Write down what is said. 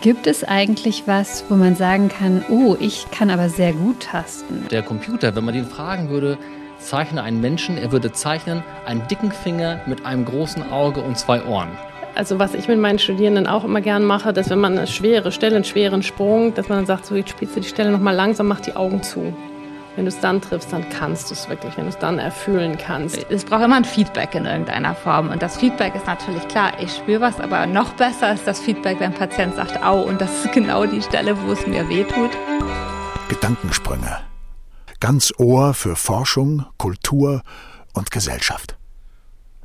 Gibt es eigentlich was, wo man sagen kann, oh, ich kann aber sehr gut tasten? Der Computer, wenn man den fragen würde, zeichne einen Menschen, er würde zeichnen einen dicken Finger mit einem großen Auge und zwei Ohren. Also was ich mit meinen Studierenden auch immer gern mache, dass wenn man eine schwere Stelle, einen schweren Sprung, dass man dann sagt, so jetzt spielst du die Stelle nochmal langsam, mach die Augen zu. Wenn du es dann triffst, dann kannst du es wirklich, wenn du es dann erfüllen kannst. Es braucht immer ein Feedback in irgendeiner Form. Und das Feedback ist natürlich klar, ich spüre was, aber noch besser ist das Feedback, wenn ein Patient sagt, au, und das ist genau die Stelle, wo es mir wehtut. Gedankensprünge. Ganz Ohr für Forschung, Kultur und Gesellschaft.